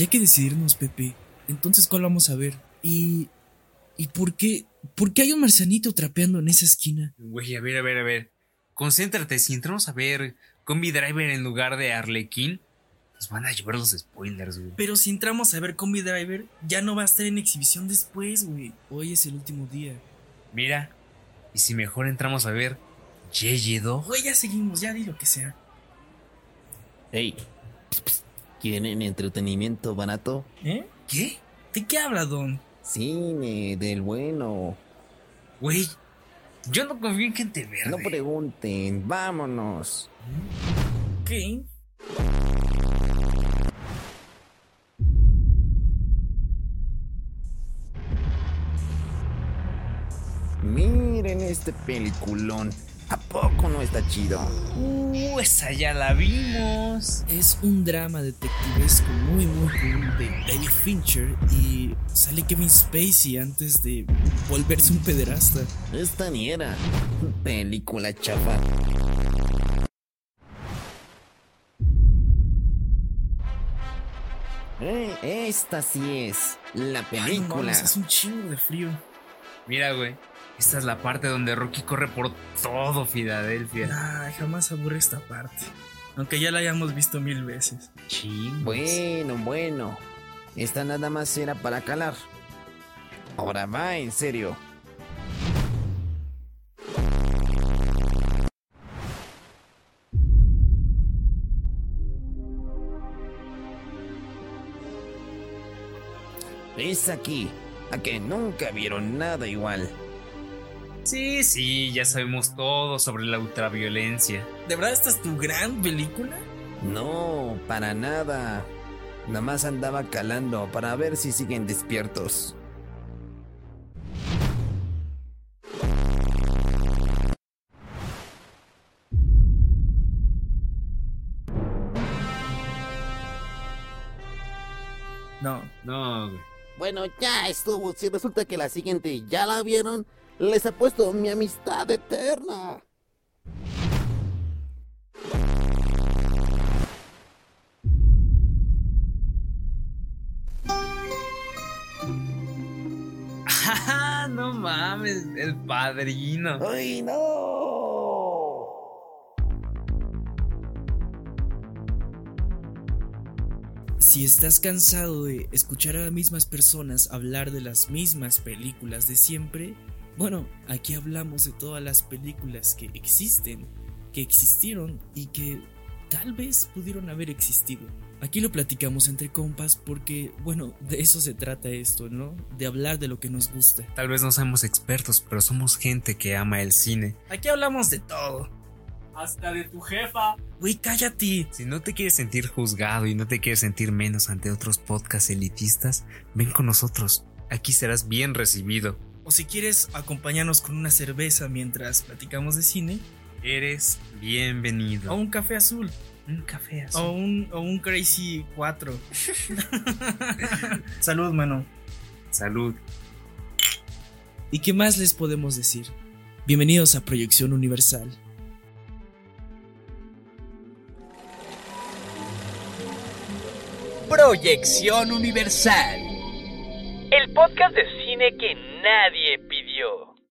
Ya hay que decidirnos, Pepe. Entonces, ¿cuál vamos a ver? Y. ¿Y por qué? ¿Por qué hay un marcianito trapeando en esa esquina? Güey, a ver, a ver, a ver. Concéntrate, si entramos a ver Combi Driver en lugar de Arlequín, nos van a llevar los spoilers, güey. Pero si entramos a ver Combi Driver, ya no va a estar en exhibición después, güey. Hoy es el último día. Mira, y si mejor entramos a ver Yeye2. Güey, ya seguimos, ya di lo que sea. Ey, ¿quieren entretenimiento barato? ¿Eh? ¿Qué? ¿De qué habla, Don? Cine, del bueno. Güey, yo no confío en gente verde. No pregunten, vámonos. ¿Qué? Miren este peliculón. ¿A poco no está chido? Uh, esa ya la vimos. Es un drama detectivesco muy muy cool de David Fincher y sale Kevin Spacey antes de volverse un pederasta. Esta ni era. Película chafa. Eh, esta sí es la Ay, no película. mames, es un chingo de frío. Mira, güey. Esta es la parte donde Rocky corre por todo Filadelfia. Ay, jamás aburre esta parte. Aunque ya la hayamos visto mil veces. Chingos. Bueno, bueno. Esta nada más era para calar. Ahora va, en serio. Es aquí, a que nunca vieron nada igual. Sí, sí, ya sabemos todo sobre la ultraviolencia. ¿De verdad esta es tu gran película? No, para nada. Nada más andaba calando para ver si siguen despiertos. No. No, güey. Bueno, ya estuvo. Si resulta que la siguiente ya la vieron, les apuesto mi amistad eterna. ¡Ah, no mames! El padrino. ¡Ay, no! Si estás cansado de escuchar a las mismas personas hablar de las mismas películas de siempre, bueno, aquí hablamos de todas las películas que existen, que existieron y que tal vez pudieron haber existido. Aquí lo platicamos entre compas porque, bueno, de eso se trata esto, ¿no? De hablar de lo que nos gusta. Tal vez no somos expertos, pero somos gente que ama el cine. Aquí hablamos de todo. Hasta de tu jefa. Güey, cállate. Si no te quieres sentir juzgado y no te quieres sentir menos ante otros podcasts elitistas, ven con nosotros. Aquí serás bien recibido. O si quieres acompañarnos con una cerveza mientras platicamos de cine, Eres bienvenido. o un café azul. un café O un, o un Crazy 4. Salud, mano. Salud. ¿Y qué más les podemos decir? Bienvenidos a Proyección Universal. Proyección Universal. El podcast de cine que nadie pidió.